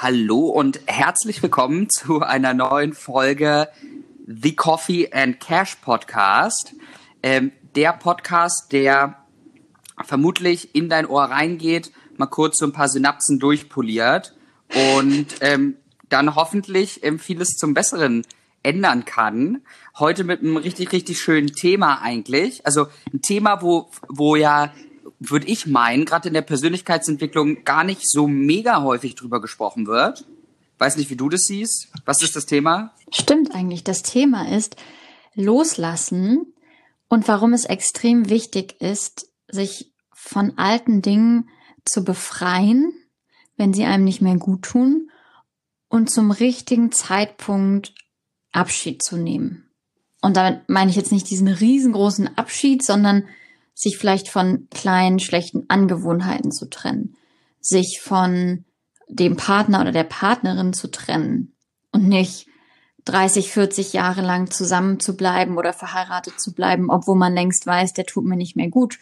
Hallo und herzlich willkommen zu einer neuen Folge The Coffee and Cash Podcast. Ähm, der Podcast, der vermutlich in dein Ohr reingeht, mal kurz so ein paar Synapsen durchpoliert und ähm, dann hoffentlich ähm, vieles zum Besseren ändern kann. Heute mit einem richtig, richtig schönen Thema eigentlich. Also ein Thema, wo, wo ja würde ich meinen, gerade in der Persönlichkeitsentwicklung gar nicht so mega häufig drüber gesprochen wird. Weiß nicht, wie du das siehst. Was ist das Thema? Stimmt eigentlich. Das Thema ist Loslassen und warum es extrem wichtig ist, sich von alten Dingen zu befreien, wenn sie einem nicht mehr gut tun und zum richtigen Zeitpunkt Abschied zu nehmen. Und damit meine ich jetzt nicht diesen riesengroßen Abschied, sondern sich vielleicht von kleinen schlechten Angewohnheiten zu trennen, sich von dem Partner oder der Partnerin zu trennen und nicht 30, 40 Jahre lang zusammen zu bleiben oder verheiratet zu bleiben, obwohl man längst weiß, der tut mir nicht mehr gut,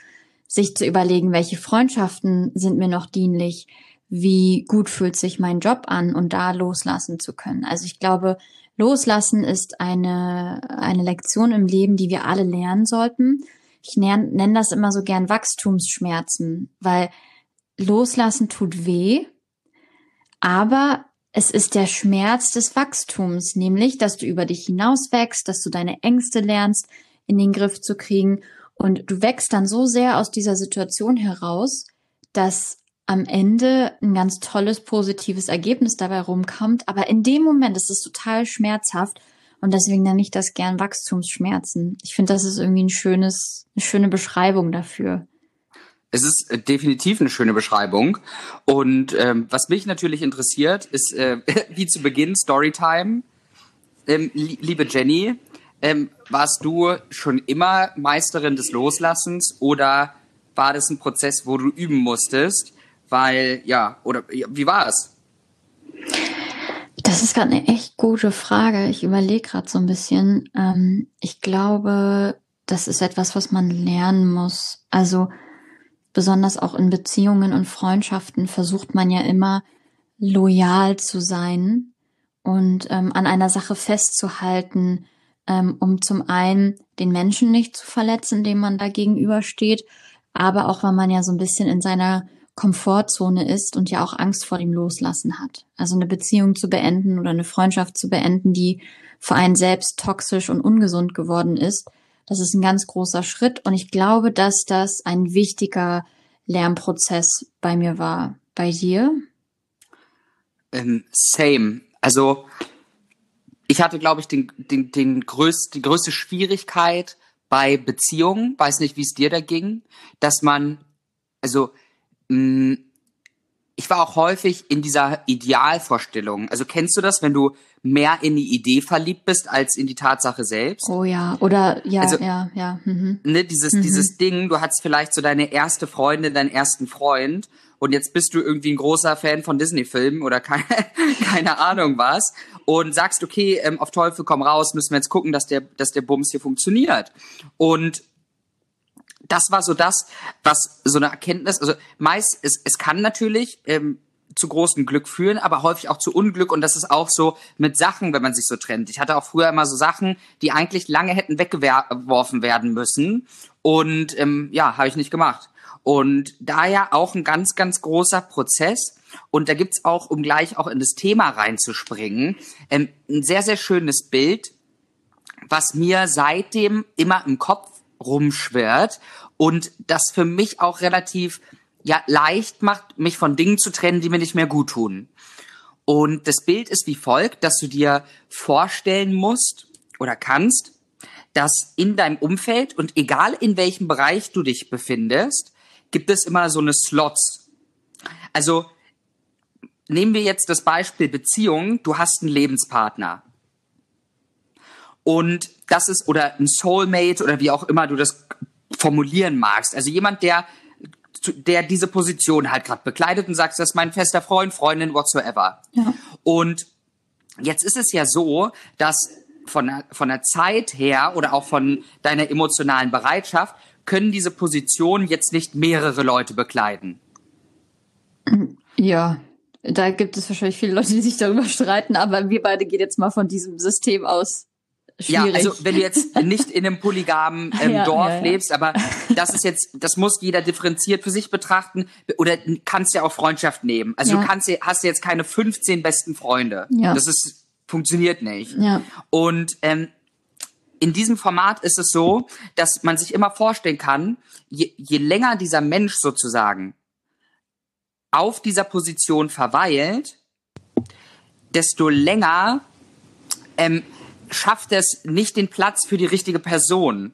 sich zu überlegen, welche Freundschaften sind mir noch dienlich, wie gut fühlt sich mein Job an und da loslassen zu können. Also ich glaube, loslassen ist eine, eine Lektion im Leben, die wir alle lernen sollten ich nenne das immer so gern Wachstumsschmerzen, weil loslassen tut weh, aber es ist der Schmerz des Wachstums, nämlich, dass du über dich hinaus wächst, dass du deine Ängste lernst, in den Griff zu kriegen und du wächst dann so sehr aus dieser Situation heraus, dass am Ende ein ganz tolles, positives Ergebnis dabei rumkommt. Aber in dem Moment ist es total schmerzhaft und deswegen nenne ich das gern Wachstumsschmerzen. Ich finde, das ist irgendwie ein schönes, eine schöne Beschreibung dafür. Es ist äh, definitiv eine schöne Beschreibung. Und ähm, was mich natürlich interessiert, ist äh, wie zu Beginn Storytime. Ähm, li liebe Jenny, ähm, warst du schon immer Meisterin des Loslassens oder war das ein Prozess, wo du üben musstest? Weil, ja, oder wie war es? Das ist gerade eine echt gute Frage. Ich überlege gerade so ein bisschen. Ähm, ich glaube, das ist etwas, was man lernen muss. Also besonders auch in Beziehungen und Freundschaften versucht man ja immer loyal zu sein und ähm, an einer Sache festzuhalten, ähm, um zum einen den Menschen nicht zu verletzen, dem man da gegenübersteht, aber auch weil man ja so ein bisschen in seiner Komfortzone ist und ja auch Angst vor dem Loslassen hat. Also eine Beziehung zu beenden oder eine Freundschaft zu beenden, die für einen selbst toxisch und ungesund geworden ist, das ist ein ganz großer Schritt und ich glaube, dass das ein wichtiger Lernprozess bei mir war. Bei dir? Ähm, same. Also ich hatte, glaube ich, den, den, den größt, die größte Schwierigkeit bei Beziehungen, weiß nicht, wie es dir da ging, dass man, also Mm, ich war auch häufig in dieser Idealvorstellung. Also kennst du das, wenn du mehr in die Idee verliebt bist als in die Tatsache selbst? Oh ja, oder ja, also, ja, ja. Mhm. Ne, dieses, mhm. dieses Ding, du hattest vielleicht so deine erste Freundin, deinen ersten Freund und jetzt bist du irgendwie ein großer Fan von Disney-Filmen oder keine, keine Ahnung was und sagst, okay, ähm, auf Teufel komm raus, müssen wir jetzt gucken, dass der, dass der Bums hier funktioniert. Und das war so das, was so eine Erkenntnis, also meist, es, es kann natürlich ähm, zu großem Glück führen, aber häufig auch zu Unglück und das ist auch so mit Sachen, wenn man sich so trennt. Ich hatte auch früher immer so Sachen, die eigentlich lange hätten weggeworfen werden müssen und ähm, ja, habe ich nicht gemacht. Und daher auch ein ganz, ganz großer Prozess. Und da gibt's auch, um gleich auch in das Thema reinzuspringen, ähm, ein sehr, sehr schönes Bild, was mir seitdem immer im Kopf rumschwirrt und das für mich auch relativ ja leicht macht, mich von Dingen zu trennen, die mir nicht mehr gut tun. Und das Bild ist wie folgt, dass du dir vorstellen musst oder kannst, dass in deinem Umfeld und egal in welchem Bereich du dich befindest, gibt es immer so eine Slots. Also nehmen wir jetzt das Beispiel Beziehung. Du hast einen Lebenspartner. Und das ist, oder ein Soulmate oder wie auch immer du das formulieren magst. Also jemand, der der diese Position halt gerade bekleidet und sagt, das ist mein fester Freund, Freundin, whatsoever. Ja. Und jetzt ist es ja so, dass von der, von der Zeit her oder auch von deiner emotionalen Bereitschaft können diese Positionen jetzt nicht mehrere Leute bekleiden. Ja, da gibt es wahrscheinlich viele Leute, die sich darüber streiten, aber wir beide gehen jetzt mal von diesem System aus. Schwierig. Ja, also wenn du jetzt nicht in einem polygamen ähm, ja, Dorf ja, ja. lebst, aber das ist jetzt, das muss jeder differenziert für sich betrachten oder kannst ja auch Freundschaft nehmen. Also du kannst, hast jetzt keine 15 besten Freunde. Ja. Das ist funktioniert nicht. Ja. Und ähm, in diesem Format ist es so, dass man sich immer vorstellen kann, je, je länger dieser Mensch sozusagen auf dieser Position verweilt, desto länger ähm, schafft es nicht den Platz für die richtige Person.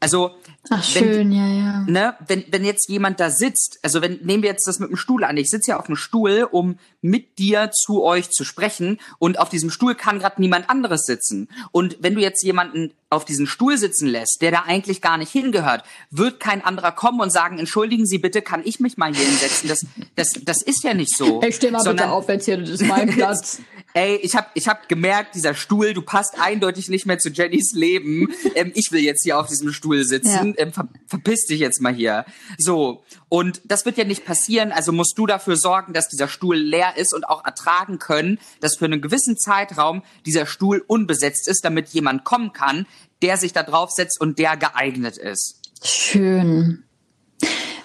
Also Ach, schön, ja, ja. Ne, wenn, wenn jetzt jemand da sitzt, also wenn, nehmen wir jetzt das mit dem Stuhl an. Ich sitze ja auf dem Stuhl, um mit dir zu euch zu sprechen und auf diesem Stuhl kann gerade niemand anderes sitzen. Und wenn du jetzt jemanden auf diesen Stuhl sitzen lässt, der da eigentlich gar nicht hingehört, wird kein anderer kommen und sagen, entschuldigen Sie bitte, kann ich mich mal hier hinsetzen? Das, das, das ist ja nicht so. Ich steh mal Sondern, bitte auf jetzt hier, das ist mein Platz. Ey, ich habe ich hab gemerkt, dieser Stuhl, du passt eindeutig nicht mehr zu Jennys Leben. Ähm, ich will jetzt hier auf diesem Stuhl sitzen. Ja. Ähm, ver verpiss dich jetzt mal hier. So. Und das wird ja nicht passieren. Also musst du dafür sorgen, dass dieser Stuhl leer ist und auch ertragen können, dass für einen gewissen Zeitraum dieser Stuhl unbesetzt ist, damit jemand kommen kann, der sich da draufsetzt und der geeignet ist. Schön.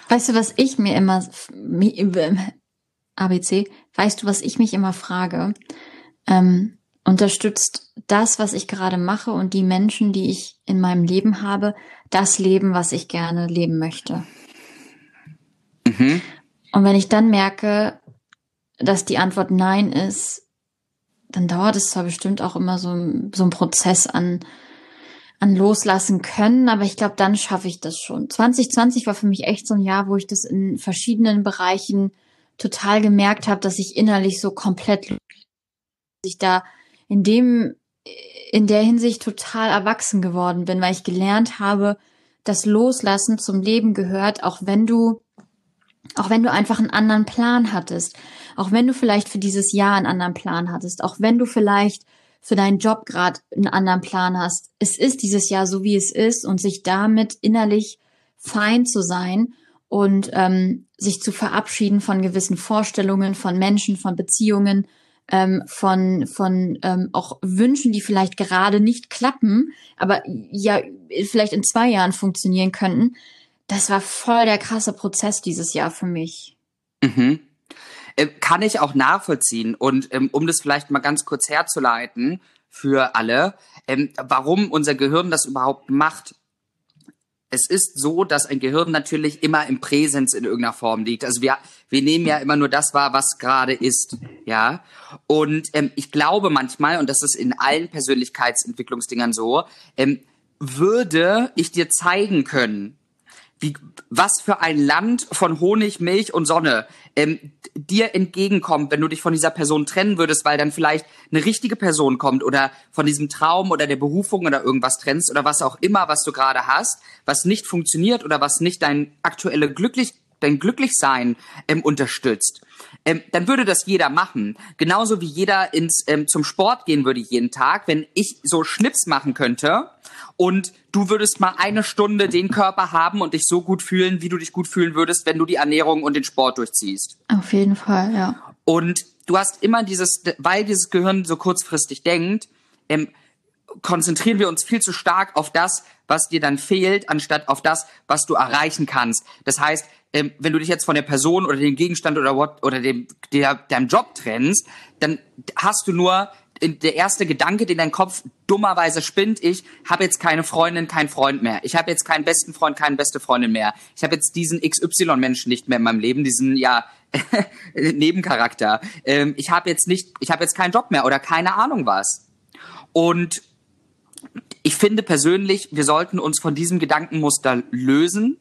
Weißt du, was ich mir immer ABC, weißt du, was ich mich immer frage? ähm, unterstützt das, was ich gerade mache und die Menschen, die ich in meinem Leben habe, das Leben, was ich gerne leben möchte. Mhm. Und wenn ich dann merke, dass die Antwort Nein ist, dann dauert es zwar bestimmt auch immer so, so ein Prozess an, an loslassen können, aber ich glaube, dann schaffe ich das schon. 2020 war für mich echt so ein Jahr, wo ich das in verschiedenen Bereichen total gemerkt habe, dass ich innerlich so komplett ich da in dem, in der Hinsicht total erwachsen geworden bin, weil ich gelernt habe, dass Loslassen zum Leben gehört, auch wenn du, auch wenn du einfach einen anderen Plan hattest, auch wenn du vielleicht für dieses Jahr einen anderen Plan hattest, auch wenn du vielleicht für deinen Job gerade einen anderen Plan hast. Es ist dieses Jahr so, wie es ist und sich damit innerlich fein zu sein und ähm, sich zu verabschieden von gewissen Vorstellungen, von Menschen, von Beziehungen, ähm, von, von ähm, auch Wünschen, die vielleicht gerade nicht klappen, aber ja vielleicht in zwei Jahren funktionieren könnten. Das war voll der krasse Prozess dieses Jahr für mich. Mhm. Äh, kann ich auch nachvollziehen. Und ähm, um das vielleicht mal ganz kurz herzuleiten für alle, ähm, warum unser Gehirn das überhaupt macht, es ist so, dass ein Gehirn natürlich immer im Präsens in irgendeiner Form liegt. Also wir, wir nehmen ja immer nur das wahr, was gerade ist, ja. Und ähm, ich glaube manchmal, und das ist in allen Persönlichkeitsentwicklungsdingern so, ähm, würde ich dir zeigen können, wie, was für ein Land von Honig, Milch und Sonne ähm, dir entgegenkommt, wenn du dich von dieser Person trennen würdest, weil dann vielleicht eine richtige Person kommt oder von diesem Traum oder der Berufung oder irgendwas trennst oder was auch immer, was du gerade hast, was nicht funktioniert oder was nicht dein aktuelle glücklich dein Glücklichsein ähm, unterstützt, ähm, dann würde das jeder machen. Genauso wie jeder ins ähm, zum Sport gehen würde jeden Tag. Wenn ich so Schnips machen könnte und du würdest mal eine Stunde den Körper haben und dich so gut fühlen, wie du dich gut fühlen würdest, wenn du die Ernährung und den Sport durchziehst. Auf jeden Fall, ja. Und du hast immer dieses, weil dieses Gehirn so kurzfristig denkt, ähm, konzentrieren wir uns viel zu stark auf das, was dir dann fehlt, anstatt auf das, was du erreichen kannst. Das heißt, ähm, wenn du dich jetzt von der Person oder dem Gegenstand oder what, oder dem der, deinem Job trennst, dann hast du nur der erste Gedanke, den dein Kopf dummerweise spinnt, ich habe jetzt keine Freundin, keinen Freund mehr. Ich habe jetzt keinen besten Freund, keine beste Freundin mehr. Ich habe jetzt diesen XY-Menschen nicht mehr in meinem Leben, diesen ja Nebencharakter. Ähm, ich habe jetzt nicht, ich habe jetzt keinen Job mehr oder keine Ahnung was. Und ich finde persönlich, wir sollten uns von diesem Gedankenmuster lösen.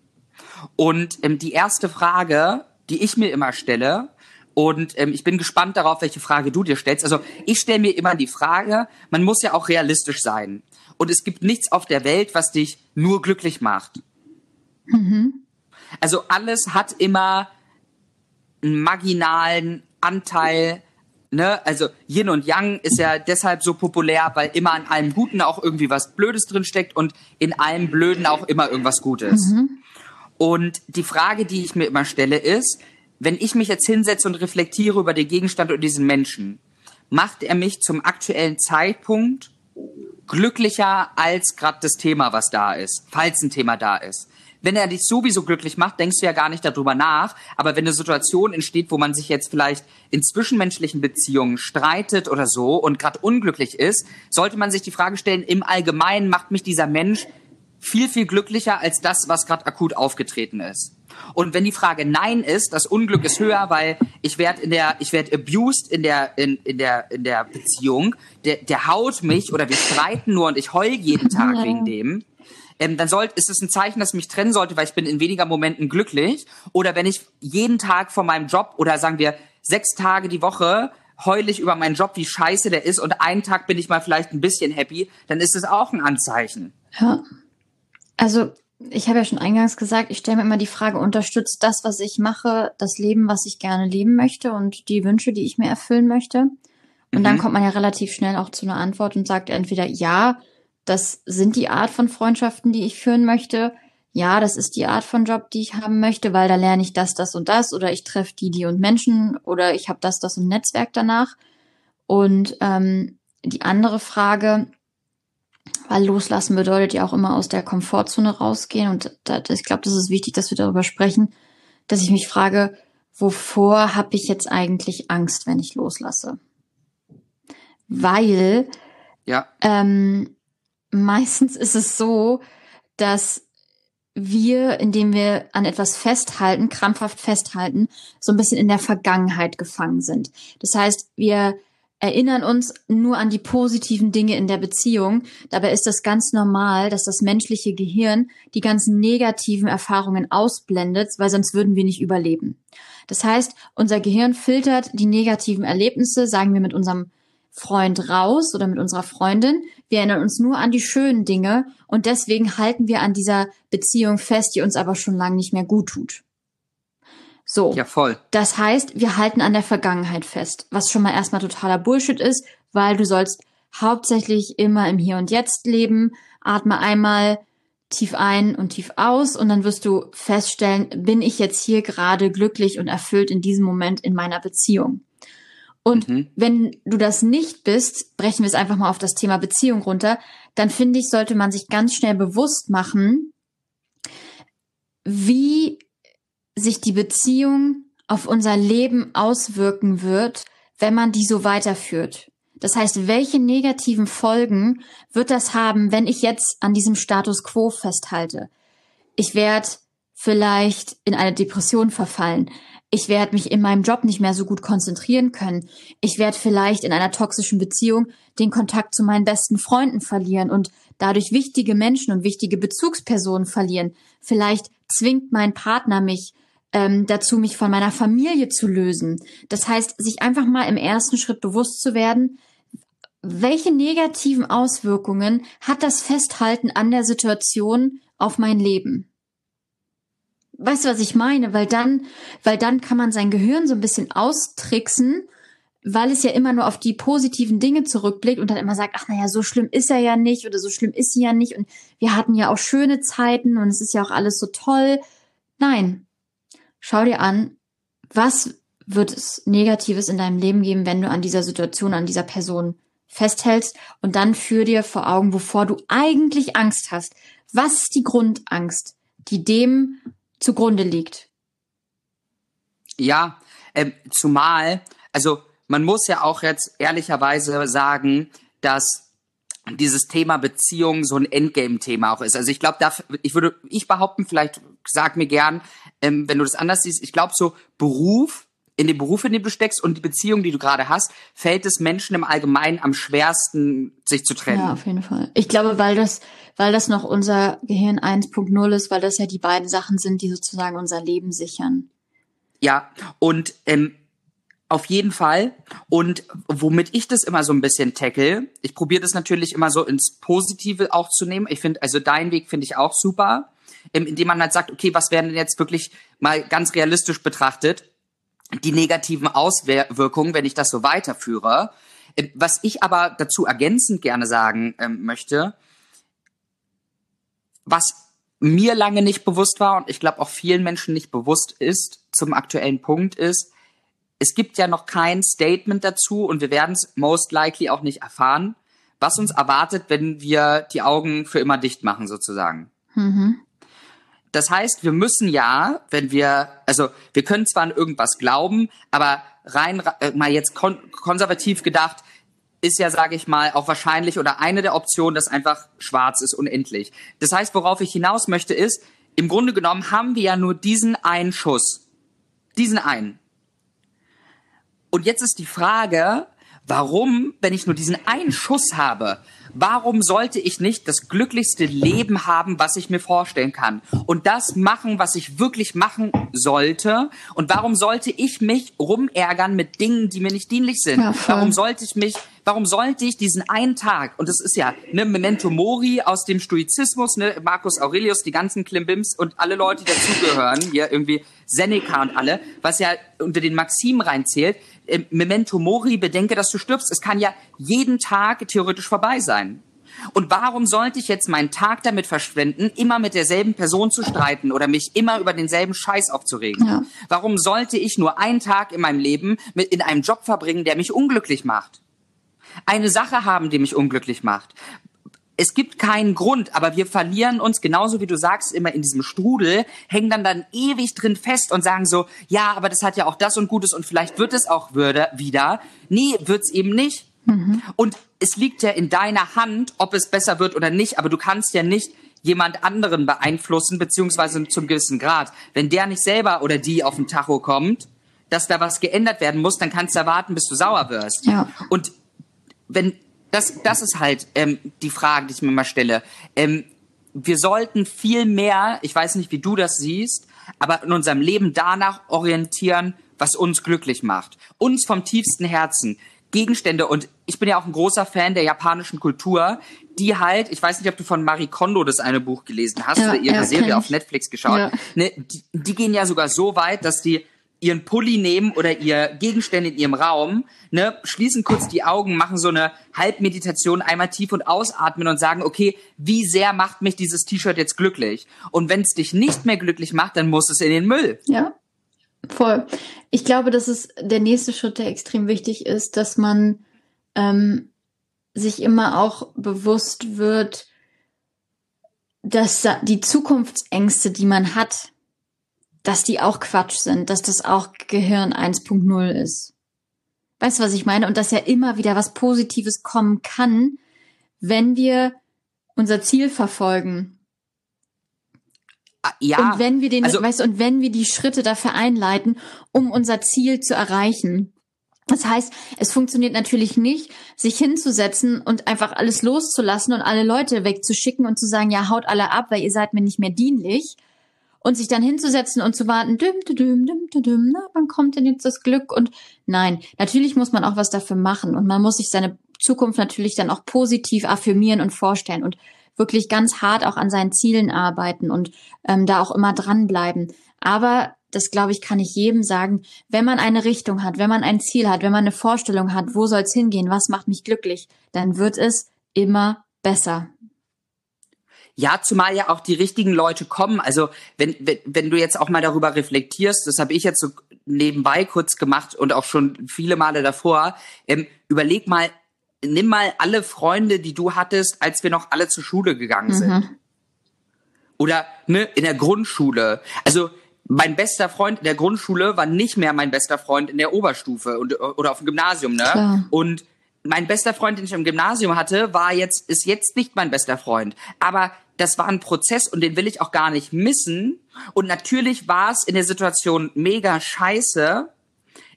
Und ähm, die erste Frage, die ich mir immer stelle, und ähm, ich bin gespannt darauf, welche Frage du dir stellst. Also ich stelle mir immer die Frage, man muss ja auch realistisch sein. Und es gibt nichts auf der Welt, was dich nur glücklich macht. Mhm. Also alles hat immer einen marginalen Anteil. Ne? Also Yin und Yang ist ja deshalb so populär, weil immer an allem Guten auch irgendwie was Blödes drin steckt und in allem Blöden auch immer irgendwas Gutes. Mhm. Und die Frage, die ich mir immer stelle, ist, wenn ich mich jetzt hinsetze und reflektiere über den Gegenstand und diesen Menschen, macht er mich zum aktuellen Zeitpunkt glücklicher als gerade das Thema, was da ist, falls ein Thema da ist. Wenn er dich sowieso glücklich macht, denkst du ja gar nicht darüber nach. Aber wenn eine Situation entsteht, wo man sich jetzt vielleicht in zwischenmenschlichen Beziehungen streitet oder so und gerade unglücklich ist, sollte man sich die Frage stellen, im Allgemeinen macht mich dieser Mensch viel, viel glücklicher als das, was gerade akut aufgetreten ist. Und wenn die Frage Nein ist, das Unglück ist höher, weil ich werde in der, ich werde abused in der, in, in der, in der Beziehung, der, der haut mich oder wir streiten nur und ich heul jeden Tag ja. wegen dem, ähm, dann soll, ist es ein Zeichen, dass ich mich trennen sollte, weil ich bin in weniger Momenten glücklich. Oder wenn ich jeden Tag von meinem Job oder sagen wir sechs Tage die Woche heul ich über meinen Job, wie scheiße der ist und einen Tag bin ich mal vielleicht ein bisschen happy, dann ist es auch ein Anzeichen. Ja. Also ich habe ja schon eingangs gesagt, ich stelle mir immer die Frage, unterstützt das, was ich mache, das Leben, was ich gerne leben möchte und die Wünsche, die ich mir erfüllen möchte? Und mhm. dann kommt man ja relativ schnell auch zu einer Antwort und sagt entweder ja, das sind die Art von Freundschaften, die ich führen möchte. Ja, das ist die Art von Job, die ich haben möchte, weil da lerne ich das, das und das oder ich treffe die, die und Menschen oder ich habe das, das und Netzwerk danach. Und ähm, die andere Frage, weil loslassen bedeutet ja auch immer aus der Komfortzone rausgehen. Und da, ich glaube, das ist wichtig, dass wir darüber sprechen, dass ich mich frage, wovor habe ich jetzt eigentlich Angst, wenn ich loslasse? Weil ja. ähm, meistens ist es so, dass wir, indem wir an etwas festhalten, krampfhaft festhalten, so ein bisschen in der Vergangenheit gefangen sind. Das heißt, wir erinnern uns nur an die positiven Dinge in der Beziehung. Dabei ist das ganz normal, dass das menschliche Gehirn die ganzen negativen Erfahrungen ausblendet, weil sonst würden wir nicht überleben. Das heißt, unser Gehirn filtert die negativen Erlebnisse, sagen wir mit unserem Freund raus oder mit unserer Freundin. Wir erinnern uns nur an die schönen Dinge und deswegen halten wir an dieser Beziehung fest, die uns aber schon lange nicht mehr gut tut. So. Ja, voll. Das heißt, wir halten an der Vergangenheit fest, was schon mal erstmal totaler Bullshit ist, weil du sollst hauptsächlich immer im Hier und Jetzt leben. Atme einmal tief ein und tief aus und dann wirst du feststellen, bin ich jetzt hier gerade glücklich und erfüllt in diesem Moment in meiner Beziehung. Und mhm. wenn du das nicht bist, brechen wir es einfach mal auf das Thema Beziehung runter, dann finde ich, sollte man sich ganz schnell bewusst machen, wie sich die Beziehung auf unser Leben auswirken wird, wenn man die so weiterführt. Das heißt, welche negativen Folgen wird das haben, wenn ich jetzt an diesem Status quo festhalte? Ich werde vielleicht in eine Depression verfallen. Ich werde mich in meinem Job nicht mehr so gut konzentrieren können. Ich werde vielleicht in einer toxischen Beziehung den Kontakt zu meinen besten Freunden verlieren und dadurch wichtige Menschen und wichtige Bezugspersonen verlieren. Vielleicht zwingt mein Partner mich ähm, dazu, mich von meiner Familie zu lösen. Das heißt, sich einfach mal im ersten Schritt bewusst zu werden, welche negativen Auswirkungen hat das Festhalten an der Situation auf mein Leben? Weißt du, was ich meine? Weil dann, weil dann kann man sein Gehirn so ein bisschen austricksen, weil es ja immer nur auf die positiven Dinge zurückblickt und dann immer sagt, ach naja, so schlimm ist er ja nicht oder so schlimm ist sie ja nicht und wir hatten ja auch schöne Zeiten und es ist ja auch alles so toll. Nein, schau dir an, was wird es Negatives in deinem Leben geben, wenn du an dieser Situation, an dieser Person festhältst und dann führ dir vor Augen, wovor du eigentlich Angst hast. Was ist die Grundangst, die dem zugrunde liegt? Ja, äh, zumal, also man muss ja auch jetzt ehrlicherweise sagen, dass dieses Thema Beziehung so ein Endgame-Thema auch ist. Also ich glaube, ich würde ich behaupten, vielleicht sag mir gern, ähm, wenn du das anders siehst, ich glaube so Beruf in dem Beruf, in dem du steckst und die Beziehung, die du gerade hast, fällt es Menschen im Allgemeinen am schwersten, sich zu trennen. Ja, auf jeden Fall. Ich glaube, weil das, weil das noch unser Gehirn 1.0 ist, weil das ja die beiden Sachen sind, die sozusagen unser Leben sichern. Ja, und ähm, auf jeden Fall. Und womit ich das immer so ein bisschen tackle, ich probiere das natürlich immer so ins Positive auch zu nehmen. Ich finde, also dein Weg finde ich auch super, indem man halt sagt, okay, was wären denn jetzt wirklich mal ganz realistisch betrachtet die negativen Auswirkungen, wenn ich das so weiterführe. Ähm, was ich aber dazu ergänzend gerne sagen ähm, möchte, was mir lange nicht bewusst war und ich glaube auch vielen Menschen nicht bewusst ist zum aktuellen Punkt ist, es gibt ja noch kein Statement dazu und wir werden es most likely auch nicht erfahren, was uns erwartet, wenn wir die Augen für immer dicht machen sozusagen. Mhm. Das heißt, wir müssen ja, wenn wir, also wir können zwar an irgendwas glauben, aber rein äh, mal jetzt kon konservativ gedacht, ist ja, sage ich mal, auch wahrscheinlich oder eine der Optionen, dass einfach schwarz ist, unendlich. Das heißt, worauf ich hinaus möchte, ist, im Grunde genommen haben wir ja nur diesen einen Schuss. Diesen einen. Und jetzt ist die Frage, warum, wenn ich nur diesen einen Schuss habe, Warum sollte ich nicht das glücklichste Leben haben, was ich mir vorstellen kann? Und das machen, was ich wirklich machen sollte? Und warum sollte ich mich rumärgern mit Dingen, die mir nicht dienlich sind? Ja, warum sollte ich mich, warum sollte ich diesen einen Tag, und das ist ja ne, Memento Mori aus dem Stoizismus, ne, Marcus Aurelius, die ganzen Klimbims und alle Leute, die dazugehören, hier irgendwie Seneca und alle, was ja unter den Maximen reinzählt, äh, Memento Mori, bedenke, dass du stirbst. Es kann ja jeden Tag theoretisch vorbei sein. Und warum sollte ich jetzt meinen Tag damit verschwenden, immer mit derselben Person zu streiten oder mich immer über denselben Scheiß aufzuregen? Ja. Warum sollte ich nur einen Tag in meinem Leben mit in einem Job verbringen, der mich unglücklich macht? Eine Sache haben, die mich unglücklich macht es gibt keinen Grund, aber wir verlieren uns, genauso wie du sagst, immer in diesem Strudel, hängen dann dann ewig drin fest und sagen so, ja, aber das hat ja auch das und Gutes und vielleicht wird es auch würde, wieder. Nee, wird's eben nicht. Mhm. Und es liegt ja in deiner Hand, ob es besser wird oder nicht, aber du kannst ja nicht jemand anderen beeinflussen, beziehungsweise zum gewissen Grad. Wenn der nicht selber oder die auf den Tacho kommt, dass da was geändert werden muss, dann kannst du erwarten, bis du sauer wirst. Ja. Und wenn das, das ist halt ähm, die Frage, die ich mir mal stelle. Ähm, wir sollten viel mehr, ich weiß nicht, wie du das siehst, aber in unserem Leben danach orientieren, was uns glücklich macht. Uns vom tiefsten Herzen. Gegenstände und ich bin ja auch ein großer Fan der japanischen Kultur, die halt, ich weiß nicht, ob du von Marie Kondo das eine Buch gelesen hast ja, oder ihre ja, Serie auf Netflix geschaut, ja. ne, die, die gehen ja sogar so weit, dass die ihren Pulli nehmen oder ihr Gegenstände in ihrem Raum, ne, schließen kurz die Augen, machen so eine Halbmeditation, einmal tief und ausatmen und sagen, okay, wie sehr macht mich dieses T-Shirt jetzt glücklich? Und wenn es dich nicht mehr glücklich macht, dann muss es in den Müll. Ja, voll. Ich glaube, das ist der nächste Schritt, der extrem wichtig ist, dass man ähm, sich immer auch bewusst wird, dass die Zukunftsängste, die man hat, dass die auch Quatsch sind, dass das auch Gehirn 1.0 ist. Weißt du, was ich meine? Und dass ja immer wieder was Positives kommen kann, wenn wir unser Ziel verfolgen. Ah, ja. Und wenn wir den, also, weißt du, und wenn wir die Schritte dafür einleiten, um unser Ziel zu erreichen. Das heißt, es funktioniert natürlich nicht, sich hinzusetzen und einfach alles loszulassen und alle Leute wegzuschicken und zu sagen, ja, haut alle ab, weil ihr seid mir nicht mehr dienlich, und sich dann hinzusetzen und zu warten, düm, düm, düm, düm, düm, na, wann kommt denn jetzt das Glück? Und nein, natürlich muss man auch was dafür machen und man muss sich seine Zukunft natürlich dann auch positiv affirmieren und vorstellen und wirklich ganz hart auch an seinen Zielen arbeiten und ähm, da auch immer dranbleiben. Aber das glaube ich, kann ich jedem sagen, wenn man eine Richtung hat, wenn man ein Ziel hat, wenn man eine Vorstellung hat, wo soll es hingehen, was macht mich glücklich, dann wird es immer besser. Ja, zumal ja auch die richtigen Leute kommen. Also wenn, wenn, wenn du jetzt auch mal darüber reflektierst, das habe ich jetzt so nebenbei kurz gemacht und auch schon viele Male davor, ähm, überleg mal, nimm mal alle Freunde, die du hattest, als wir noch alle zur Schule gegangen sind. Mhm. Oder ne, in der Grundschule. Also mein bester Freund in der Grundschule war nicht mehr mein bester Freund in der Oberstufe und, oder auf dem Gymnasium, ne? Klar. Und mein bester Freund, den ich im Gymnasium hatte, war jetzt, ist jetzt nicht mein bester Freund. Aber das war ein Prozess und den will ich auch gar nicht missen. Und natürlich war es in der Situation mega scheiße,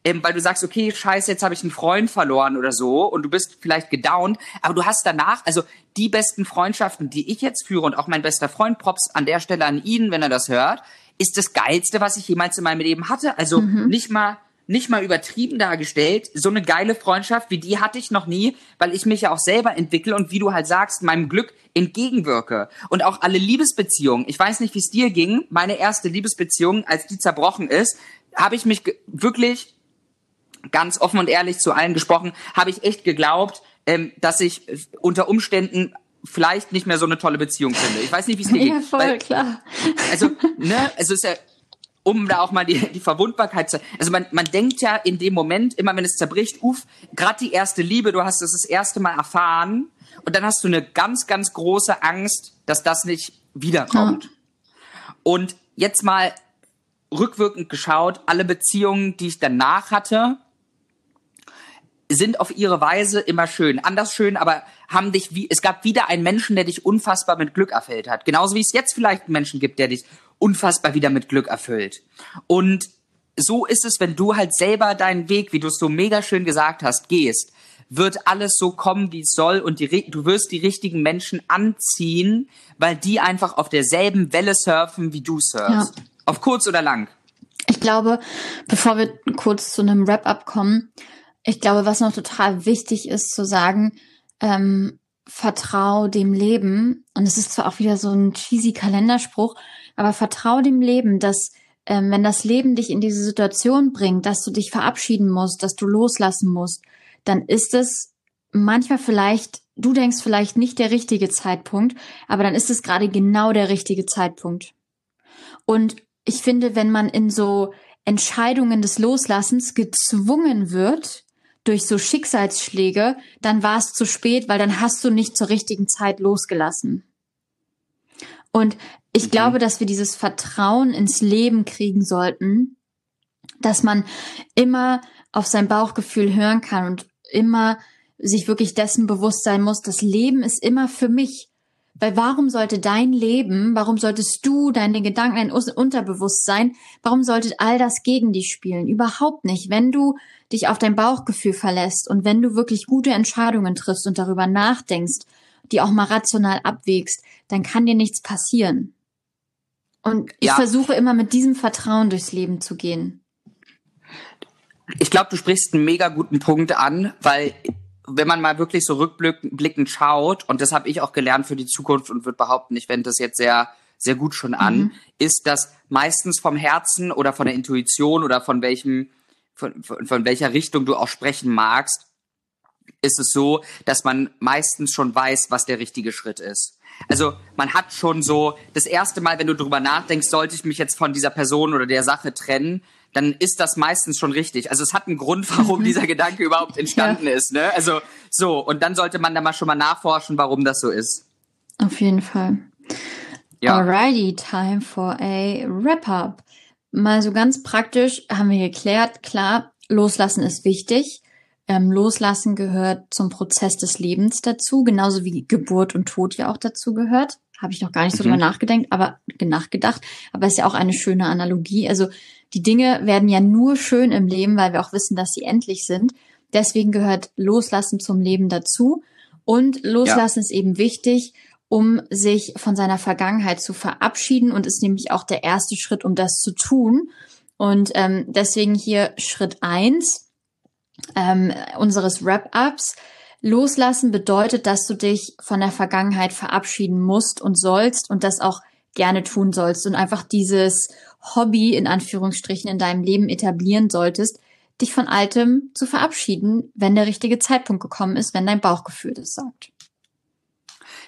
ähm, weil du sagst, okay, scheiße, jetzt habe ich einen Freund verloren oder so und du bist vielleicht gedownt, aber du hast danach, also die besten Freundschaften, die ich jetzt führe und auch mein bester Freund, Props an der Stelle an ihn, wenn er das hört, ist das geilste, was ich jemals in meinem Leben hatte. Also mhm. nicht mal nicht mal übertrieben dargestellt. So eine geile Freundschaft wie die hatte ich noch nie, weil ich mich ja auch selber entwickle und wie du halt sagst, meinem Glück entgegenwirke. Und auch alle Liebesbeziehungen. Ich weiß nicht, wie es dir ging. Meine erste Liebesbeziehung, als die zerbrochen ist, habe ich mich wirklich ganz offen und ehrlich zu allen gesprochen, habe ich echt geglaubt, ähm, dass ich unter Umständen vielleicht nicht mehr so eine tolle Beziehung finde. Ich weiß nicht, wie es dir geht. Ja, voll, Weil, klar. Also, ne, also ist ja, um da auch mal die, die Verwundbarkeit zu. Also man, man denkt ja in dem Moment, immer wenn es zerbricht, uff, gerade die erste Liebe, du hast es das erste Mal erfahren und dann hast du eine ganz, ganz große Angst, dass das nicht wiederkommt. Ja. Und jetzt mal rückwirkend geschaut, alle Beziehungen, die ich danach hatte, sind auf ihre Weise immer schön. Anders schön, aber haben dich wie, es gab wieder einen Menschen, der dich unfassbar mit Glück erfüllt hat. Genauso wie es jetzt vielleicht einen Menschen gibt, der dich unfassbar wieder mit Glück erfüllt. Und so ist es, wenn du halt selber deinen Weg, wie du es so mega schön gesagt hast, gehst, wird alles so kommen, wie es soll und die, du wirst die richtigen Menschen anziehen, weil die einfach auf derselben Welle surfen, wie du surfst. Ja. Auf kurz oder lang. Ich glaube, bevor wir kurz zu einem Wrap-up kommen, ich glaube, was noch total wichtig ist zu sagen, ähm, vertrau dem Leben. Und es ist zwar auch wieder so ein cheesy Kalenderspruch, aber vertrau dem Leben, dass ähm, wenn das Leben dich in diese Situation bringt, dass du dich verabschieden musst, dass du loslassen musst, dann ist es manchmal vielleicht, du denkst vielleicht nicht der richtige Zeitpunkt, aber dann ist es gerade genau der richtige Zeitpunkt. Und ich finde, wenn man in so Entscheidungen des Loslassens gezwungen wird, durch so Schicksalsschläge, dann war es zu spät, weil dann hast du nicht zur richtigen Zeit losgelassen. Und ich mhm. glaube, dass wir dieses Vertrauen ins Leben kriegen sollten, dass man immer auf sein Bauchgefühl hören kann und immer sich wirklich dessen bewusst sein muss, das Leben ist immer für mich. Weil warum sollte dein Leben, warum solltest du, deine Gedanken, dein Unterbewusstsein, warum sollte all das gegen dich spielen? Überhaupt nicht. Wenn du dich auf dein Bauchgefühl verlässt und wenn du wirklich gute Entscheidungen triffst und darüber nachdenkst, die auch mal rational abwägst, dann kann dir nichts passieren. Und ich ja. versuche immer mit diesem Vertrauen durchs Leben zu gehen. Ich glaube, du sprichst einen mega guten Punkt an, weil wenn man mal wirklich so rückblickend schaut, und das habe ich auch gelernt für die Zukunft und würde behaupten, ich wende das jetzt sehr, sehr gut schon an, mhm. ist, dass meistens vom Herzen oder von der Intuition oder von welchem, von, von, von welcher Richtung du auch sprechen magst, ist es so, dass man meistens schon weiß, was der richtige Schritt ist. Also man hat schon so das erste Mal, wenn du drüber nachdenkst, sollte ich mich jetzt von dieser Person oder der Sache trennen, dann ist das meistens schon richtig. Also es hat einen Grund, warum mhm. dieser Gedanke überhaupt entstanden ja. ist. Ne? Also so, und dann sollte man da mal schon mal nachforschen, warum das so ist. Auf jeden Fall. Ja. Alrighty, time for a wrap-up. Mal so ganz praktisch haben wir geklärt, klar, loslassen ist wichtig. Ähm, loslassen gehört zum Prozess des Lebens dazu, genauso wie Geburt und Tod ja auch dazu gehört. Habe ich noch gar nicht so mhm. drüber nachgedacht, aber nachgedacht. Aber ist ja auch eine schöne Analogie. Also die Dinge werden ja nur schön im Leben, weil wir auch wissen, dass sie endlich sind. Deswegen gehört Loslassen zum Leben dazu. Und Loslassen ja. ist eben wichtig, um sich von seiner Vergangenheit zu verabschieden und ist nämlich auch der erste Schritt, um das zu tun. Und ähm, deswegen hier Schritt eins ähm, unseres Wrap-ups. Loslassen bedeutet, dass du dich von der Vergangenheit verabschieden musst und sollst und das auch gerne tun sollst und einfach dieses Hobby in Anführungsstrichen in deinem Leben etablieren solltest, dich von Altem zu verabschieden, wenn der richtige Zeitpunkt gekommen ist, wenn dein Bauchgefühl das sagt.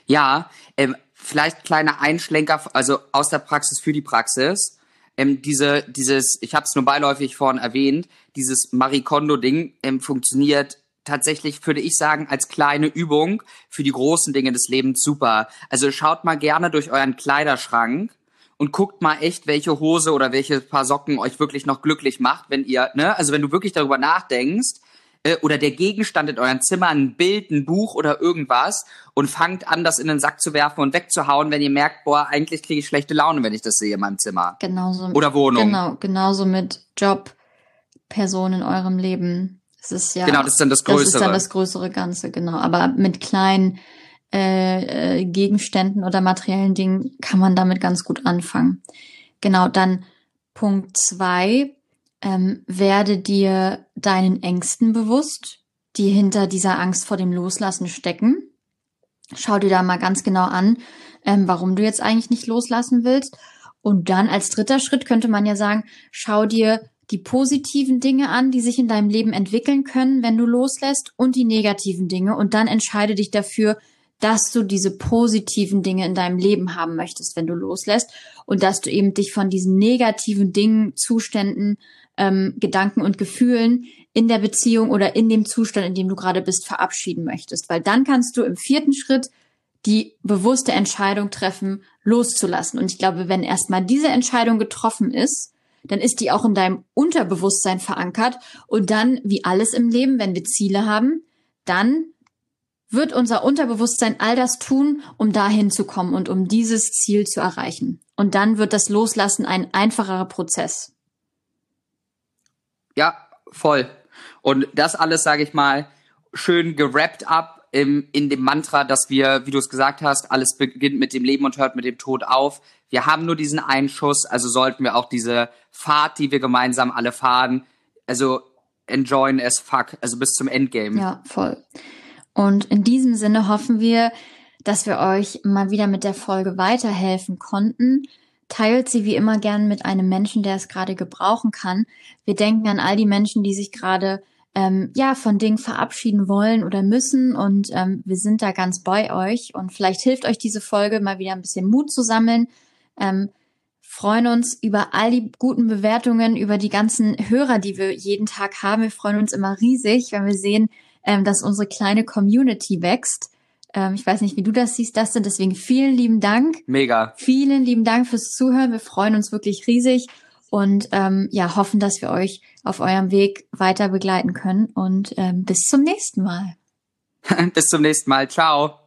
Ja, ähm, vielleicht kleiner Einschlenker, also aus der Praxis für die Praxis. Ähm, diese, dieses, ich habe es nur beiläufig vorhin erwähnt, dieses Marie Kondo-Ding ähm, funktioniert tatsächlich, würde ich sagen, als kleine Übung für die großen Dinge des Lebens super. Also schaut mal gerne durch euren Kleiderschrank und guckt mal echt, welche Hose oder welche paar Socken euch wirklich noch glücklich macht, wenn ihr, ne, also wenn du wirklich darüber nachdenkst, äh, oder der Gegenstand in eurem Zimmer, ein Bild, ein Buch oder irgendwas und fangt an, das in den Sack zu werfen und wegzuhauen, wenn ihr merkt, boah, eigentlich kriege ich schlechte Laune, wenn ich das sehe in meinem Zimmer. Genauso. Oder Wohnung. Genau, genauso mit Job, Person in eurem Leben. Das ist ja. Genau, das ist dann das Größere. Das ist dann das größere Ganze, genau. Aber mit kleinen äh, äh, Gegenständen oder materiellen Dingen kann man damit ganz gut anfangen. Genau, dann Punkt zwei, ähm, werde dir deinen Ängsten bewusst, die hinter dieser Angst vor dem Loslassen stecken. Schau dir da mal ganz genau an, ähm, warum du jetzt eigentlich nicht loslassen willst. Und dann als dritter Schritt könnte man ja sagen, schau dir die positiven Dinge an, die sich in deinem Leben entwickeln können, wenn du loslässt, und die negativen Dinge. Und dann entscheide dich dafür, dass du diese positiven Dinge in deinem Leben haben möchtest, wenn du loslässt und dass du eben dich von diesen negativen Dingen, Zuständen, ähm, Gedanken und Gefühlen in der Beziehung oder in dem Zustand, in dem du gerade bist, verabschieden möchtest. Weil dann kannst du im vierten Schritt die bewusste Entscheidung treffen, loszulassen. Und ich glaube, wenn erstmal diese Entscheidung getroffen ist, dann ist die auch in deinem Unterbewusstsein verankert. Und dann, wie alles im Leben, wenn wir Ziele haben, dann wird unser Unterbewusstsein all das tun, um dahin zu kommen und um dieses Ziel zu erreichen. Und dann wird das Loslassen ein einfacherer Prozess. Ja, voll. Und das alles, sage ich mal, schön gerappt ab im, in dem Mantra, dass wir, wie du es gesagt hast, alles beginnt mit dem Leben und hört mit dem Tod auf. Wir haben nur diesen Einschuss, also sollten wir auch diese Fahrt, die wir gemeinsam alle fahren, also enjoyen as fuck, also bis zum Endgame. Ja, voll. Und in diesem Sinne hoffen wir, dass wir euch mal wieder mit der Folge weiterhelfen konnten. Teilt sie wie immer gern mit einem Menschen, der es gerade gebrauchen kann. Wir denken an all die Menschen, die sich gerade ähm, ja von Dingen verabschieden wollen oder müssen und ähm, wir sind da ganz bei euch und vielleicht hilft euch diese Folge mal wieder ein bisschen Mut zu sammeln. Ähm, freuen uns über all die guten Bewertungen, über die ganzen Hörer, die wir jeden Tag haben. Wir freuen uns immer riesig, wenn wir sehen, ähm, dass unsere kleine Community wächst. Ähm, ich weiß nicht, wie du das siehst, das sind deswegen vielen lieben Dank. Mega. Vielen lieben Dank fürs Zuhören. Wir freuen uns wirklich riesig und ähm, ja hoffen, dass wir euch auf eurem Weg weiter begleiten können. Und ähm, bis zum nächsten Mal. bis zum nächsten Mal. Ciao.